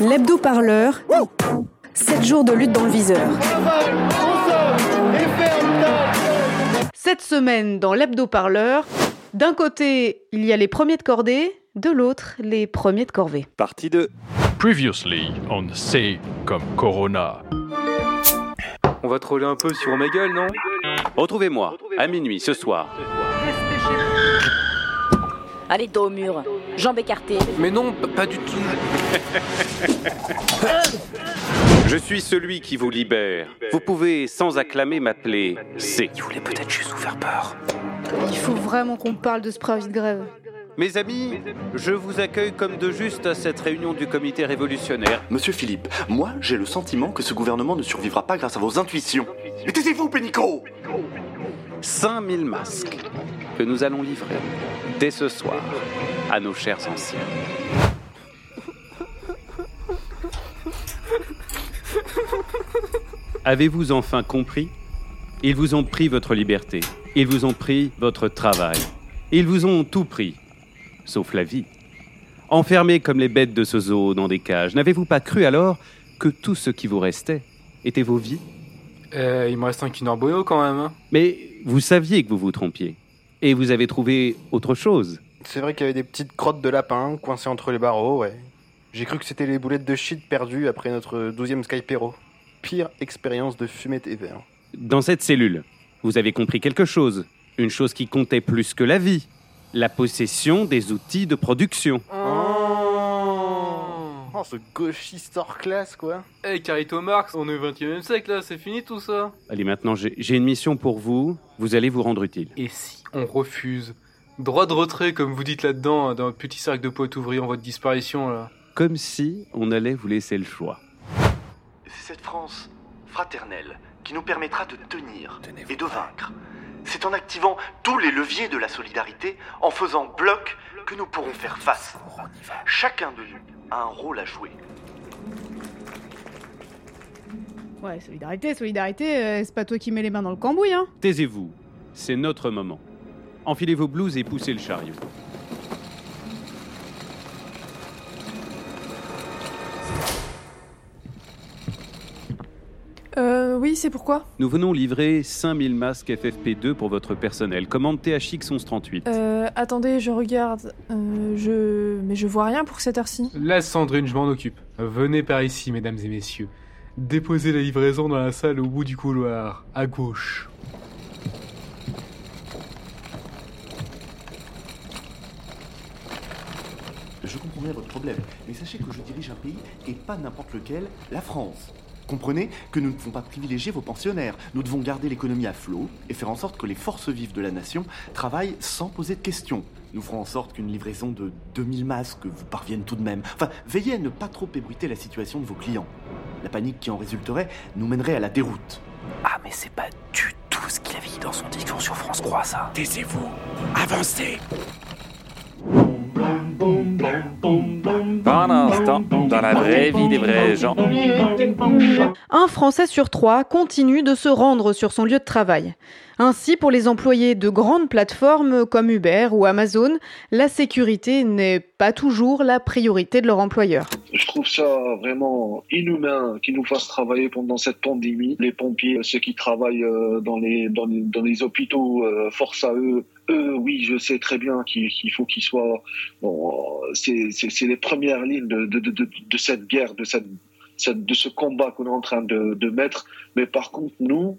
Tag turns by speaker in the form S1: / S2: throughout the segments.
S1: L'hebdo-parleur, 7 jours de lutte dans le viseur. Cette semaine, dans l'hebdo-parleur, d'un côté, il y a les premiers de cordée, de l'autre, les premiers de corvée.
S2: Partie 2.
S3: Previously on C comme Corona.
S4: On va troller un peu sur Omegle, non?
S2: Retrouvez-moi à minuit ce soir.
S5: Allez, dos au mur, jambes écartées.
S4: Mais non, pas du tout.
S2: Je suis celui qui vous libère. Vous pouvez sans acclamer m'appeler C.
S4: Il voulait peut-être juste vous faire peur.
S1: Il faut vraiment qu'on parle de ce préavis de grève.
S2: Mes amis, je vous accueille comme de juste à cette réunion du comité révolutionnaire.
S6: Monsieur Philippe, moi j'ai le sentiment que ce gouvernement ne survivra pas grâce à vos intuitions. Mais taisez-vous, Pénico
S2: 5000 masques que nous allons livrer dès ce soir à nos chers anciens. Avez-vous enfin compris? Ils vous ont pris votre liberté, ils vous ont pris votre travail, ils vous ont tout pris, sauf la vie. Enfermés comme les bêtes de ce zoo dans des cages, n'avez-vous pas cru alors que tout ce qui vous restait était vos vies?
S4: Euh, il me reste un Kinder Bueno quand même. Hein.
S2: Mais vous saviez que vous vous trompiez. Et vous avez trouvé autre chose.
S7: C'est vrai qu'il y avait des petites crottes de lapin coincées entre les barreaux, ouais. J'ai cru que c'était les boulettes de shit perdues après notre 12e Skypero. Pire expérience de fumée TV. hein.
S2: Dans cette cellule, vous avez compris quelque chose. Une chose qui comptait plus que la vie. La possession des outils de production.
S7: Oh, ce gauchiste hors classe, quoi.
S4: Hey, Carito Marx, on est au 21 e siècle là, c'est fini tout ça.
S2: Allez, maintenant, j'ai une mission pour vous. Vous allez vous rendre utile.
S4: Et si on refuse Droit de retrait, comme vous dites là-dedans, dans votre petit cercle de potes ouvriers en voie de disparition là.
S2: Comme si on allait vous laisser le choix.
S6: C'est cette France fraternelle qui nous permettra de tenir et de vaincre. C'est en activant tous les leviers de la solidarité, en faisant bloc, que nous pourrons faire face. Chacun de nous a un rôle à jouer.
S1: Ouais, solidarité, solidarité, euh, c'est pas toi qui mets les mains dans le cambouis, hein
S2: Taisez-vous. C'est notre moment. Enfilez vos blouses et poussez le chariot.
S8: Euh, oui, c'est pourquoi
S2: Nous venons livrer 5000 masques FFP2 pour votre personnel. Commande THX 1138.
S8: Euh, attendez, je regarde. Euh, je... Mais je vois rien pour cette heure-ci.
S4: Laisse Sandrine, je m'en occupe. Venez par ici, mesdames et messieurs. Déposez la livraison dans la salle au bout du couloir, à gauche.
S6: Je comprends bien votre problème, mais sachez que je dirige un pays et pas n'importe lequel, la France. Comprenez que nous ne devons pas privilégier vos pensionnaires. Nous devons garder l'économie à flot et faire en sorte que les forces vives de la nation travaillent sans poser de questions. Nous ferons en sorte qu'une livraison de 2000 masques vous parvienne tout de même. Enfin, veillez à ne pas trop ébruiter la situation de vos clients. La panique qui en résulterait nous mènerait à la déroute.
S9: Ah, mais c'est pas du tout ce qu'il avait dit dans son discours sur France 3, ça.
S10: Taisez-vous. Avancez.
S3: Par un dans la vraie vie des vrais gens.
S1: Un Français sur trois continue de se rendre sur son lieu de travail. Ainsi, pour les employés de grandes plateformes comme Uber ou Amazon, la sécurité n'est pas toujours la priorité de leur employeur.
S11: Je trouve ça vraiment inhumain qu'ils nous fassent travailler pendant cette pandémie. Les pompiers, ceux qui travaillent euh, dans les, dans les, dans les hôpitaux, euh, force à eux. Eux, oui, je sais très bien qu'il faut qu'ils soient... Bon, euh, c'est les premières lignes de, de, de, de, cette guerre, de, cette, de ce combat qu'on est en train de, de mettre. Mais par contre, nous,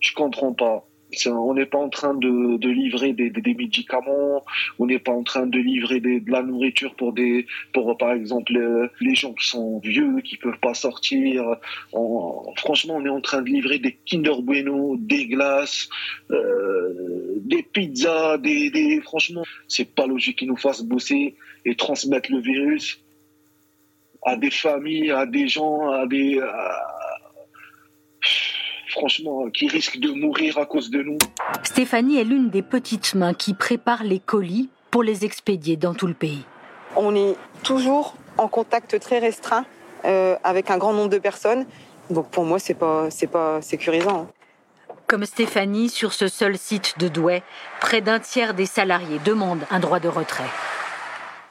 S11: je comprends pas. On n'est pas en train de, livrer des, médicaments, on n'est pas en train de livrer de la nourriture pour des, par exemple euh, les gens qui sont vieux, qui peuvent pas sortir. Franchement, on est en train de livrer des Kinder Bueno, des glaces, euh, des pizzas, des, franchement, c'est pas logique qu'ils nous fassent bosser et transmettre le virus à des familles, à des gens, à des franchement qui risquent de mourir à cause de nous.
S5: Stéphanie est l'une des petites mains qui préparent les colis pour les expédier dans tout le pays.
S12: On est toujours en contact très restreint euh, avec un grand nombre de personnes. Donc pour moi, c'est pas c'est pas sécurisant.
S5: Comme Stéphanie, sur ce seul site de Douai, près d'un tiers des salariés demandent un droit de retrait.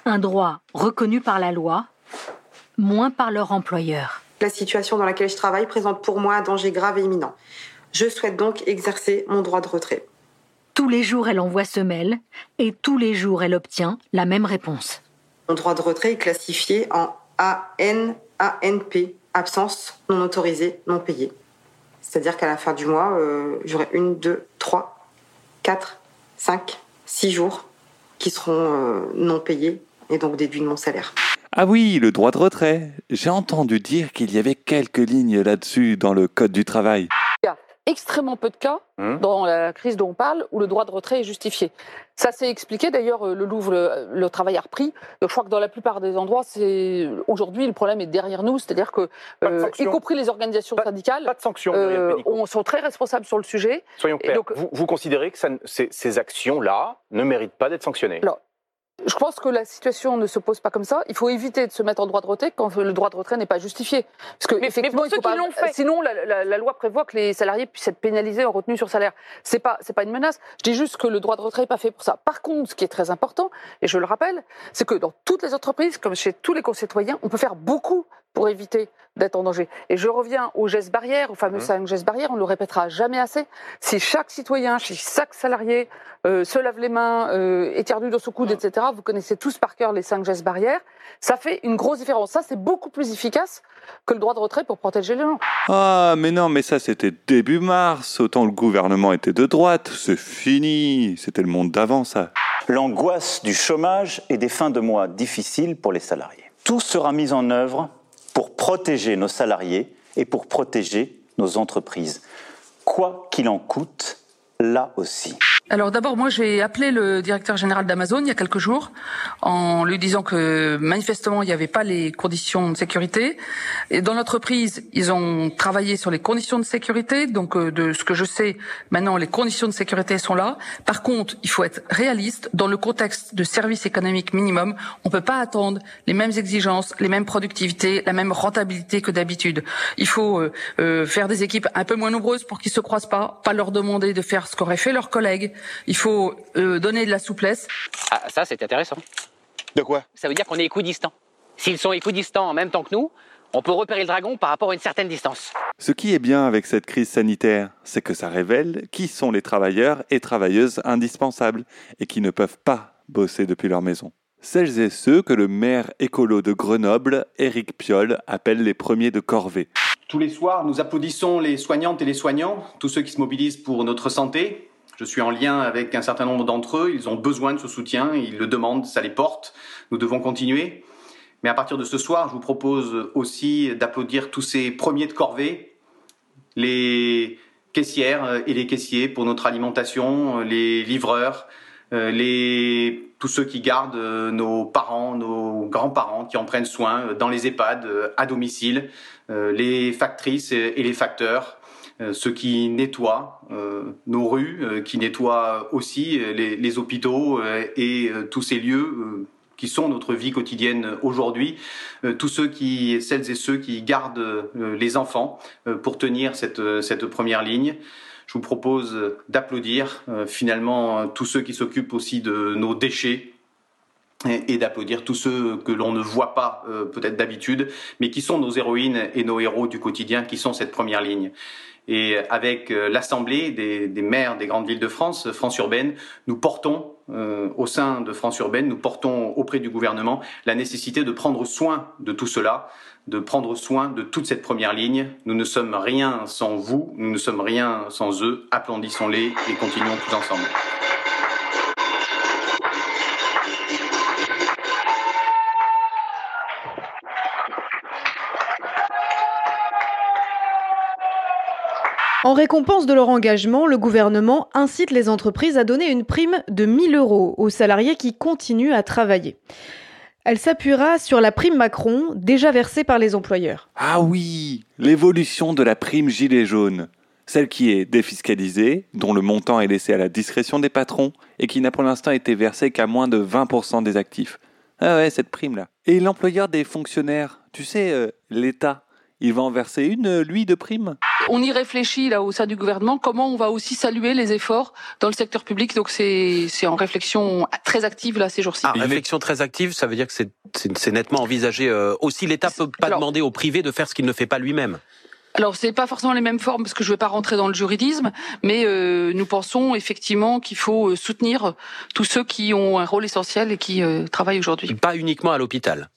S5: Un droit reconnu par la loi, moins par leur employeur.
S12: La situation dans laquelle je travaille présente pour moi un danger grave et imminent. Je souhaite donc exercer mon droit de retrait.
S5: Tous les jours, elle envoie ce mail et tous les jours, elle obtient la même réponse.
S12: Mon droit de retrait est classifié en AN, ANP, absence non autorisée, non payée. C'est-à-dire qu'à la fin du mois, euh, j'aurai une, deux, trois, quatre, cinq, six jours qui seront euh, non payés et donc déduits de mon salaire.
S13: Ah oui, le droit de retrait. J'ai entendu dire qu'il y avait quelques lignes là-dessus dans le Code du travail
S14: extrêmement peu de cas hum. dans la crise dont on parle où le droit de retrait est justifié. Ça s'est expliqué d'ailleurs, euh, le Louvre, le, travail a repris. Je crois que dans la plupart des endroits, c'est aujourd'hui le problème est derrière nous, c'est-à-dire que, euh, y compris les organisations syndicales,
S7: pas de sanctions,
S14: euh, on, sont très responsables sur le sujet.
S7: Soyons clairs. Donc, vous, vous, considérez que ça, ces, ces actions-là ne méritent pas d'être sanctionnées?
S14: Je pense que la situation ne se pose pas comme ça. Il faut éviter de se mettre en droit de retrait quand le droit de retrait n'est pas justifié. Parce que effectivement, il faut pas... fait. Sinon, la, loi prévoit que les salariés puissent être pénalisés en retenue sur salaire. C'est pas, c'est pas une menace. Je dis juste que le droit de retrait n'est pas fait pour ça. Par contre, ce qui est très important, et je le rappelle, c'est que dans toutes les entreprises, comme chez tous les concitoyens, on peut faire beaucoup pour éviter d'être en danger. Et je reviens aux gestes barrières, aux fameux mmh. cinq gestes barrières, on ne le répétera jamais assez. Si chaque citoyen, si chaque salarié euh, se lave les mains, euh, éternue dans son coude, mmh. etc., vous connaissez tous par cœur les cinq gestes barrières, ça fait une grosse différence. Ça, c'est beaucoup plus efficace que le droit de retrait pour protéger les gens.
S13: Ah, mais non, mais ça, c'était début mars. Autant le gouvernement était de droite. C'est fini. C'était le monde d'avant, ça.
S15: L'angoisse du chômage et des fins de mois difficiles pour les salariés. Tout sera mis en œuvre pour protéger nos salariés et pour protéger nos entreprises. Quoi qu'il en coûte, là aussi.
S14: Alors d'abord, moi j'ai appelé le directeur général d'Amazon il y a quelques jours en lui disant que manifestement il n'y avait pas les conditions de sécurité. Et dans l'entreprise, ils ont travaillé sur les conditions de sécurité. Donc euh, de ce que je sais maintenant, les conditions de sécurité sont là. Par contre, il faut être réaliste. Dans le contexte de service économique minimum, on peut pas attendre les mêmes exigences, les mêmes productivités, la même rentabilité que d'habitude. Il faut euh, euh, faire des équipes un peu moins nombreuses pour qu'ils se croisent pas, pas leur demander de faire ce qu'auraient fait leurs collègues il faut euh, donner de la souplesse.
S16: Ah, ça, c'est intéressant.
S7: De quoi?
S16: Ça veut dire qu'on est équidistants. S'ils sont équidistants en même temps que nous, on peut repérer le dragon par rapport à une certaine distance.
S13: Ce qui est bien avec cette crise sanitaire, c'est que ça révèle qui sont les travailleurs et travailleuses indispensables et qui ne peuvent pas bosser depuis leur maison. Celles et ceux que le maire écolo de Grenoble, Éric Piolle, appelle les premiers de corvée.
S17: Tous les soirs, nous applaudissons les soignantes et les soignants, tous ceux qui se mobilisent pour notre santé, je suis en lien avec un certain nombre d'entre eux, ils ont besoin de ce soutien, ils le demandent, ça les porte, nous devons continuer. Mais à partir de ce soir, je vous propose aussi d'applaudir tous ces premiers de corvée, les caissières et les caissiers pour notre alimentation, les livreurs, euh, les, tous ceux qui gardent nos parents, nos grands-parents, qui en prennent soin dans les EHPAD, à domicile, euh, les factrices et les facteurs, euh, ceux qui nettoient euh, nos rues, euh, qui nettoient aussi les, hôpitaux et tous ces lieux qui sont notre vie quotidienne aujourd'hui, tous ceux qui, celles et ceux qui gardent les enfants pour tenir cette première ligne. Je vous propose d'applaudir finalement tous ceux qui s'occupent aussi de nos déchets, et, d'applaudir tous ceux que l'on ne voit pas peut-être d'habitude, mais qui sont nos héroïnes et nos héros du quotidien, qui sont cette première ligne. Et avec euh, l'Assemblée des, maires des grandes villes de France, France urbaine, nous portons, euh, au sein de France urbaine, nous portons auprès du gouvernement la nécessité de prendre soin de tout cela, de prendre soin de toute cette première ligne. Nous ne sommes rien sans vous, nous ne sommes rien sans eux. Applaudissons-les et continuons tous ensemble.
S1: En récompense de leur engagement, le gouvernement incite les entreprises à donner une prime de 1000 euros aux salariés qui continuent à travailler. Elle s'appuiera sur la prime Macron déjà versée par les employeurs.
S13: Ah oui, l'évolution de la prime gilet jaune. Celle qui est défiscalisée, dont le montant est laissé à la discrétion des patrons et qui n'a pour l'instant été versée qu'à moins de 20% des actifs. Ah ouais, cette prime-là. Et l'employeur des fonctionnaires, tu sais, euh, l'État,
S18: Il va en verser une, lui, de prime?
S14: On y réfléchit là au sein du gouvernement comment on va aussi saluer les efforts dans le secteur public. Donc c'est en réflexion très active là ces jours-ci.
S19: Ah, réflexion très active, ça veut dire que c'est nettement envisagé. Euh, aussi, l'État peut pas demander au privé de faire ce qu'il ne fait pas lui-même.
S14: Alors c'est pas forcément les mêmes formes parce que je ne vais pas rentrer dans le juridisme, mais euh, nous pensons effectivement qu'il faut euh, soutenir tous ceux qui ont un rôle essentiel et qui euh, travaillent aujourd'hui.
S19: Pas uniquement à l'hôpital.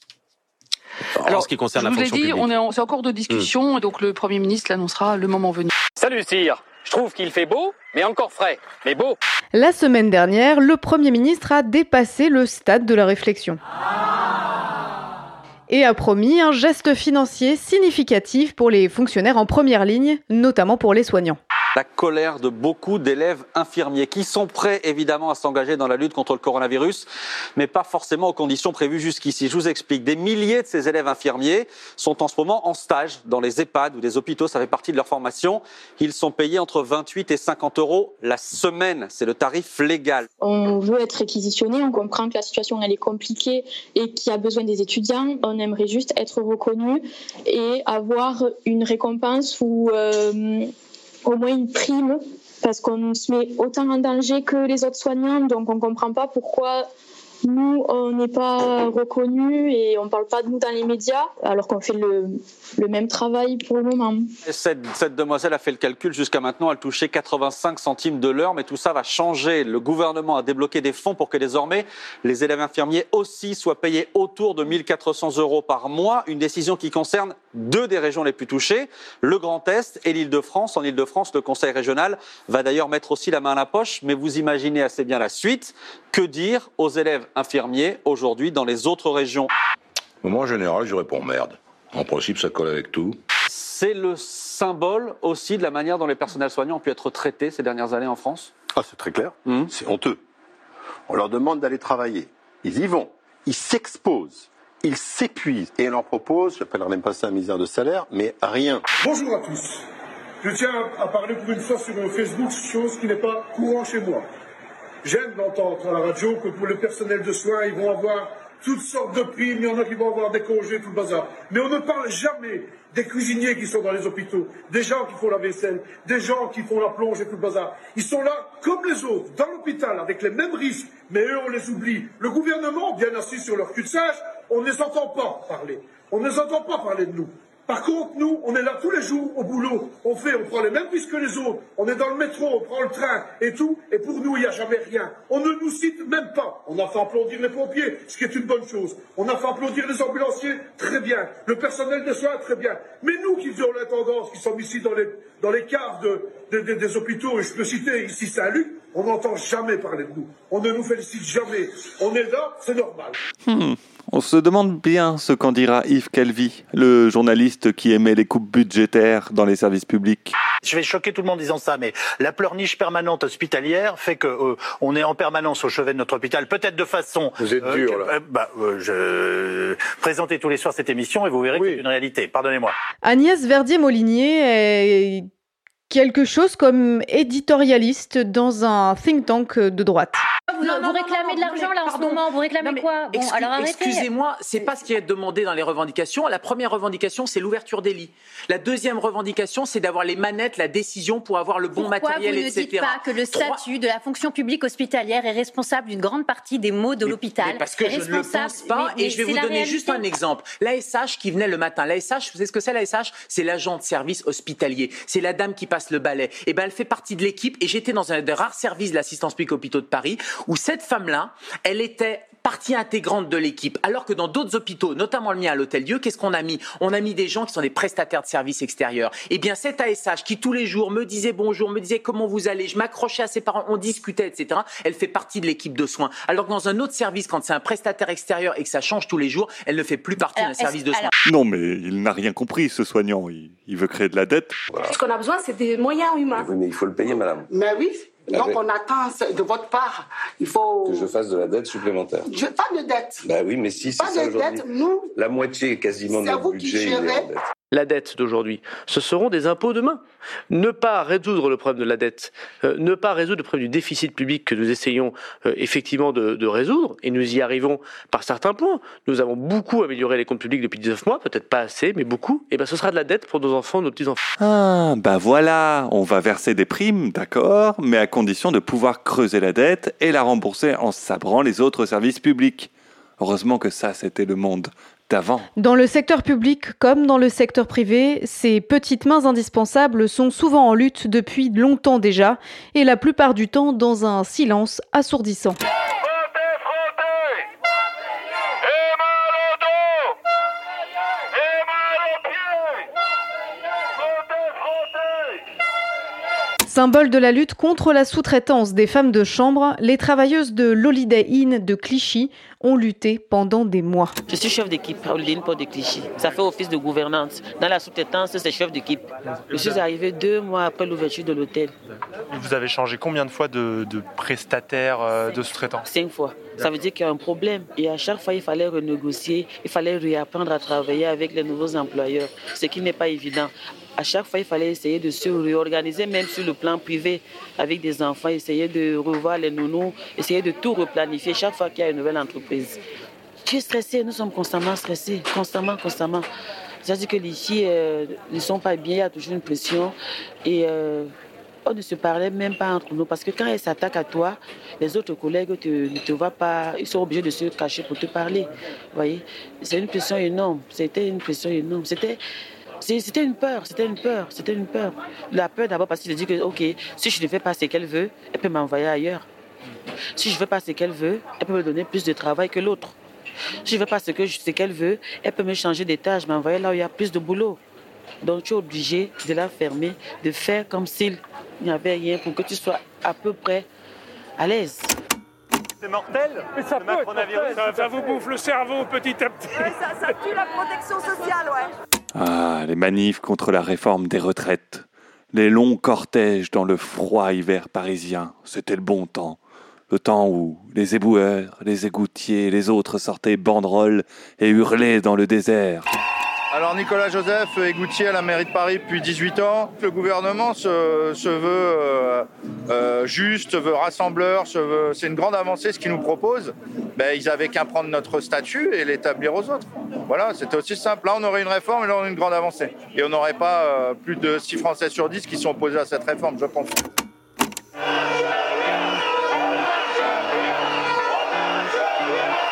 S19: Alors, en ce qui concerne
S14: je
S19: vous l'ai
S14: dit, on est c'est en cours de discussion hmm. et donc le Premier ministre l'annoncera le moment venu.
S16: Salut Sire, je trouve qu'il fait beau, mais encore frais, mais beau.
S1: La semaine dernière, le Premier ministre a dépassé le stade de la réflexion et a promis un geste financier significatif pour les fonctionnaires en première ligne, notamment pour les soignants
S18: la colère de beaucoup d'élèves infirmiers qui sont prêts évidemment à s'engager dans la lutte contre le coronavirus, mais pas forcément aux conditions prévues jusqu'ici. Je vous explique. Des milliers de ces élèves infirmiers sont en ce moment en stage dans les EHPAD ou des hôpitaux. Ça fait partie de leur formation. Ils sont payés entre 28 et 50 euros la semaine. C'est le tarif légal.
S20: On veut être réquisitionné. On comprend que la situation elle est compliquée et qu'il y a besoin des étudiants. On aimerait juste être reconnu et avoir une récompense ou euh, au moins une prime parce qu'on se met autant en danger que les autres soignants, donc on ne comprend pas pourquoi nous, on n'est pas reconnus et on ne parle pas de nous dans les médias, alors qu'on fait le, même travail pour le moment.
S18: Cette, cette demoiselle a fait le calcul. Jusqu'à maintenant, elle touchait 85 centimes de l'heure, mais tout ça va changer. Le gouvernement a débloqué des fonds pour que désormais les élèves infirmiers aussi soient payés autour de 1400 euros par mois. Une décision qui concerne deux des régions les plus touchées, le Grand Est et l'Île-de-France. En Île-de-France, le Conseil régional va d'ailleurs mettre aussi la main à la poche, mais vous imaginez assez bien la suite. Que dire aux élèves infirmiers aujourd'hui dans les autres régions?
S21: Moi, en général, je réponds merde. En principe, ça colle avec tout.
S18: C'est le symbole aussi de la manière dont les personnels soignants ont pu être traités ces dernières années en France?
S7: Ah, c'est très clair. Hum. C'est honteux. On leur demande d'aller travailler. Ils y vont. Ils s'exposent. Ils s'épuisent. Et on leur propose, j'appellerai même pas ça un misère de salaire, mais rien.
S22: Bonjour à tous. Je tiens à parler pour une fois sur Facebook, chose qui n'est pas courant chez moi. J'aime d'entendre à la radio que pour le personnel de soins, ils vont avoir toutes sortes de primes, il y en a qui vont avoir des congés, tout le bazar. Mais on ne parle jamais des cuisiniers qui sont dans les hôpitaux, des gens qui font la vaisselle, des gens qui font la plonge et tout le bazar. Ils sont là comme les autres, dans l'hôpital, avec les mêmes risques, mais eux, on les oublie. Le gouvernement, bien assis sur leur cul de singe, on ne les entend pas parler. On ne les entend pas parler de nous. Par contre, nous, on est là tous les jours au boulot. On fait, on prend les mêmes risques que les autres. On est dans le métro, on prend le train et tout. Et pour nous, il n'y a jamais rien. On ne nous cite même pas. On a fait applaudir les pompiers, ce qui est une bonne chose. On a fait applaudir les ambulanciers, très bien. Le personnel de soins, très bien. Mais nous qui faisons l'intendance, qui sommes ici dans les, dans les caves des hôpitaux, et je peux citer ici Saint-Luc, on n'entend jamais parler de nous. On ne nous félicite jamais. On est là, c'est normal.
S18: Hmm. On se demande bien ce qu'en dira Yves Calvi, le journaliste qui aimait les coupes budgétaires dans les services publics.
S23: Je vais choquer tout le monde en disant ça, mais la pleurniche permanente hospitalière fait que euh, on est en permanence au chevet de notre hôpital, peut-être de façon.
S7: Vous êtes dur euh, là.
S23: Euh, bah, je présentez tous les soirs cette émission et vous verrez que c'est une réalité. Pardonnez-moi.
S1: Agnès Verdier-Molinier est quelque chose comme éditorialiste dans un think tank de droite.
S24: Vous, réclamez de l'argent là en ce moment, vous réclamez quoi?
S16: Bon, alors arrêtez. Excusez-moi, c'est pas ce qui est demandé dans les revendications. La première revendication, c'est l'ouverture des lits. La deuxième revendication, c'est d'avoir les manettes, la décision pour avoir le bon matériel,
S24: etc. Vous ne dites pas que le statut de la fonction publique hospitalière est responsable d'une grande partie des maux de l'hôpital
S16: Parce que je ne le pense pas, et je vais vous donner juste un exemple. L'ASH qui venait le matin. L'ASH, vous savez ce que c'est l'ASH C'est l'agent de service hospitalier. C'est la dame qui passe le balai. Et eh ben, elle fait partie de l'équipe. Et j'étais dans un des rares services de l'assistance publique hôpitaux de Paris où cette femme-là, elle était partie intégrante de l'équipe. Alors que dans d'autres hôpitaux, notamment le mien à l'Hôtel Dieu, qu'est-ce qu'on a mis? On a mis des gens qui sont des prestataires de services extérieurs. Eh bien, cette ASH qui tous les jours me disait bonjour, me disait comment vous allez, je m'accrochais à ses parents, on discutait, etc. Elle fait partie de l'équipe de soins. Alors que dans un autre service, quand c'est un prestataire extérieur et que ça change tous les jours, elle ne fait plus partie d'un service de soins.
S18: Non, mais il n'a rien compris, ce soignant. Il, veut créer de la dette.
S25: Ce qu'on a besoin, c'est des moyens humains.
S21: Oui, mais il faut le payer, madame.
S25: Mais oui. Donc on attend de votre part. Il faut
S21: que je fasse de la dette supplémentaire.
S25: Je, pas de dette.
S21: Bah oui, mais si c'est ça aujourd'hui. La moitié quasiment de notre budget est en dette.
S26: La dette d'aujourd'hui. Ce seront des impôts demain. Ne pas résoudre le problème de la dette, euh, ne pas résoudre le problème du déficit public que nous essayons euh, effectivement de, résoudre, et nous y arrivons par certains points. Nous avons beaucoup amélioré les comptes publics depuis 19 mois, peut-être pas assez, mais beaucoup. Et ben ce sera de la dette pour nos enfants, nos petits-enfants.
S13: Ah, ben voilà, on va verser des primes, d'accord, mais à condition de pouvoir creuser la dette et la rembourser en sabrant les autres services publics. Heureusement que ça, c'était le monde
S1: dans le secteur public comme dans le secteur privé, ces petites mains indispensables sont souvent en lutte depuis longtemps déjà, et la plupart du temps dans un silence assourdissant. Symbole de la lutte contre la sous-traitance des femmes de chambre, les travailleuses de l'Holiday Inn de Clichy ont lutté pendant des mois.
S27: Je suis chef d'équipe à Holiday Inn Port de Clichy. Ça fait office de gouvernante. Dans la sous-traitance, c'est chef d'équipe. Je suis arrivé deux mois après l'ouverture de l'hôtel.
S28: Vous avez changé combien de fois de, prestataires euh, de sous-traitants?
S27: Cinq fois. Ça veut dire qu'il y a un problème. Et à chaque fois, il fallait renégocier, il fallait réapprendre à travailler avec les nouveaux employeurs, ce qui n'est pas évident à chaque fois, il fallait essayer de se réorganiser, même sur le plan privé, avec des enfants, essayer de revoir les nounous, essayer de tout replanifier chaque fois qu'il y a une nouvelle entreprise. Je suis stressée, nous sommes constamment stressés, constamment, constamment. C'est-à-dire que les filles euh, ne sont pas bien, il y a toujours une pression. Et euh, on ne se parlait même pas entre nous parce que quand elles s'attaquent à toi, les autres collègues ne te voient pas, ils sont obligés de se cacher pour te parler. Vous voyez, c'est une pression énorme. C'était une pression énorme. C'était c'était une peur, c'était une peur, c'était une peur. La peur d'abord parce qu'il dit que, ok, si je ne fais pas ce qu'elle veut, elle peut m'envoyer ailleurs. Si je ne fais pas ce qu'elle veut, elle peut me donner plus de travail que l'autre. Si je ne fais pas ce qu'elle veut, elle peut me changer des tâches, m'envoyer là où il y a plus de boulot. Donc tu es obligé de la fermer, de faire comme s'il n'y avait rien pour que tu sois à peu près à l'aise.
S28: C'est mortel
S29: Mais ça, peut ça, ça, vous bouffe le cerveau petit à petit.
S30: ça, ça tue la protection sociale, ouais.
S13: Ah, les manifs contre la réforme des retraites. Les longs cortèges dans le froid hiver parisien. C'était le bon temps. Le temps où les éboueurs, les égoutiers et les autres sortaient banderoles et hurlaient dans le désert.
S31: Alors Nicolas Joseph est goutier à la mairie de Paris depuis 18 ans. Le gouvernement se, veut euh, euh, juste, se veut rassembleur, c'est une grande avancée ce qu'il nous propose. Ben, ils avaient qu'à prendre notre statut et l'établir aux autres. Voilà, c'était aussi simple. Là, on aurait une réforme et là, on aurait une grande avancée. Et on n'aurait pas euh, plus de 6 Français sur 10 qui sont opposés à cette réforme, je pense.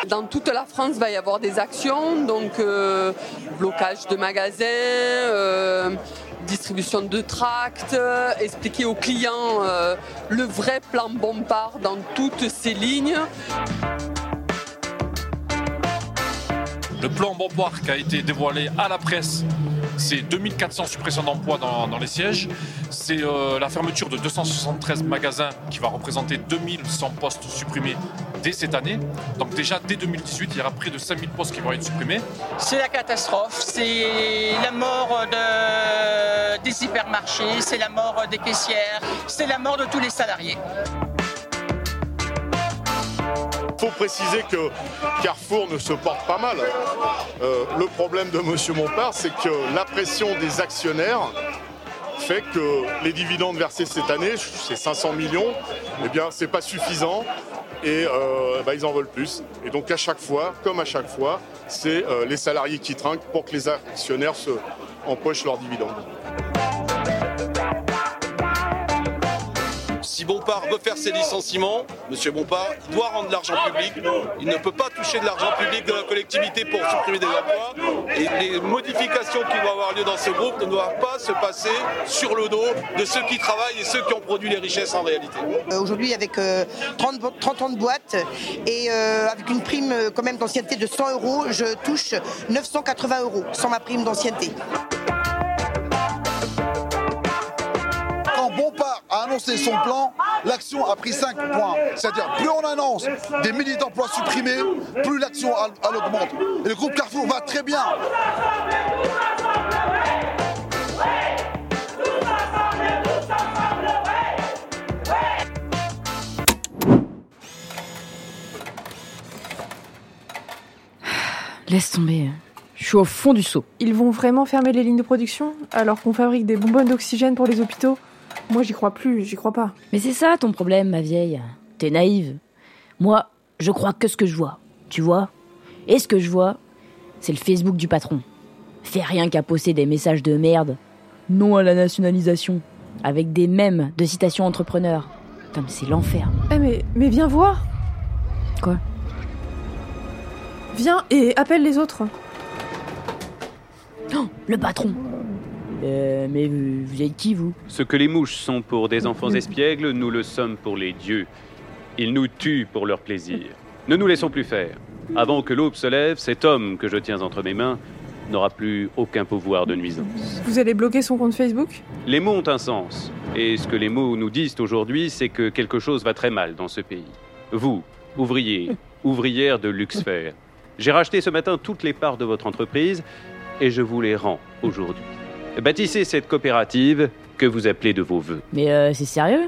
S32: Dans toute la France, va y avoir des actions, donc euh, blocage de magasins, euh, distribution de tracts, expliquer aux clients euh, le vrai plan Bompard dans toutes ces lignes.
S3: Le plan Bompard qui a été dévoilé à la presse c'est 2400 suppressions d'emplois dans, les sièges. C'est euh, la fermeture de 273 magasins qui va représenter 2100 postes supprimés dès cette année. Donc déjà, dès 2018, il y aura près de 5000 postes qui vont être supprimés.
S33: C'est la catastrophe, c'est la mort des hypermarchés, c'est la mort des caissières, c'est la mort de tous les salariés.
S34: Faut préciser que Carrefour ne se porte pas mal. Euh, le problème de M. Montpart, c'est que la pression des actionnaires fait que les dividendes versés cette année, c'est 500 millions, eh bien, c'est pas suffisant et euh, bah, ils en veulent plus. Et donc à chaque fois, comme à chaque fois, c'est euh, les salariés qui trinquent pour que les actionnaires se empochent leurs dividendes.
S35: Si Bompard veut faire ses licenciements, M. Bompard doit rendre de l'argent public. Il ne peut pas toucher de l'argent public de la collectivité pour supprimer des emplois. Et les modifications qui vont avoir lieu dans ce groupe ne doivent pas se passer sur le dos de ceux qui travaillent et ceux qui ont produit les richesses en réalité.
S36: Euh, aujourd'hui, avec 30, euh, 30, ans de boîte et euh, avec une prime quand même d'ancienneté de 100 euros, je touche 980 euros sans ma prime d'ancienneté.
S37: Annoncé son plan, l'action a pris 5 points. C'est-à-dire, plus on annonce des milliers d'emplois supprimés, plus l'action elle, augmente. Et le groupe Carrefour va très bien.
S1: Laisse tomber.
S38: Je suis au fond du seau.
S39: Ils vont vraiment fermer les lignes de production alors qu'on fabrique des bonbonnes d'oxygène pour les hôpitaux? Moi, j'y crois plus, j'y crois pas.
S38: Mais c'est ça ton problème, ma vieille. T'es naïve. Moi, je crois que ce que je vois. Tu vois? Et ce que je vois, c'est le Facebook du patron. Fait rien qu'à poster des messages de merde. Non à la nationalisation. Avec des mèmes de citations entrepreneurs. Comme c'est l'enfer.
S39: Eh mais, mais viens voir
S38: Quoi?
S39: Viens et appelle les autres.
S38: Oh, le patron euh, mais vous, vous êtes qui, vous?
S2: Ce que les mouches sont pour des enfants espiègles, nous le sommes pour les dieux. Ils nous tuent pour leur plaisir. Ne nous laissons plus faire. Avant que l'aube se lève, cet homme que je tiens entre mes mains n'aura plus aucun pouvoir de nuisance.
S39: Vous allez bloquer son compte Facebook?
S2: Les mots ont un sens. Et ce que les mots nous disent aujourd'hui, c'est que quelque chose va très mal dans ce pays. Vous, ouvriers, ouvrières de Luxfer, j'ai racheté ce matin toutes les parts de votre entreprise et je vous les rends aujourd'hui. Bâtissez cette coopérative que vous appelez de vos voeux.
S38: Mais euh, c'est sérieux?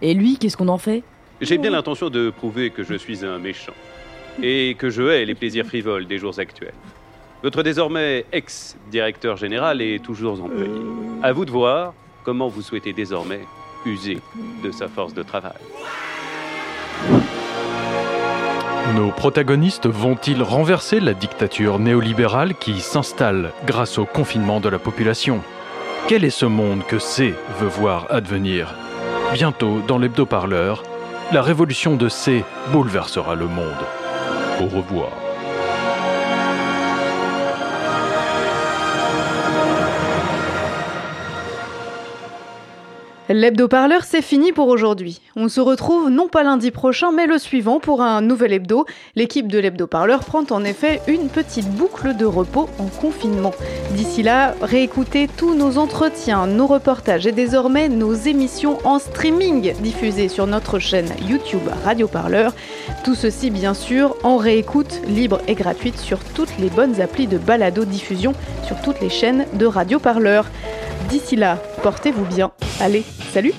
S38: Et lui, qu'est-ce qu'on en fait?
S2: J'ai bien l'intention de prouver que je suis un méchant et que je hais les plaisirs frivoles des jours actuels. Votre désormais ex-directeur général est toujours employé. À vous de voir comment vous souhaitez désormais user de sa force de travail.
S40: Nos protagonistes vont-ils renverser la dictature néolibérale qui s'installe grâce au confinement de la population? Quel est ce monde que C veut voir advenir? Bientôt, dans l'hebdo-parleur, la révolution de C bouleversera le monde. Au revoir.
S1: L'hebdo-parleur, c'est fini pour aujourd'hui. On se retrouve non pas lundi prochain, mais le suivant pour un nouvel hebdo. L'équipe de l'hebdo-parleur prend en effet une petite boucle de repos en confinement. D'ici là, réécoutez tous nos entretiens, nos reportages et désormais nos émissions en streaming diffusées sur notre chaîne YouTube Radio Parleur. Tout ceci, bien sûr, en réécoute libre et gratuite sur toutes les bonnes applis de balado-diffusion sur toutes les chaînes de Radio Parleur. D'ici là, portez-vous bien. Allez, salut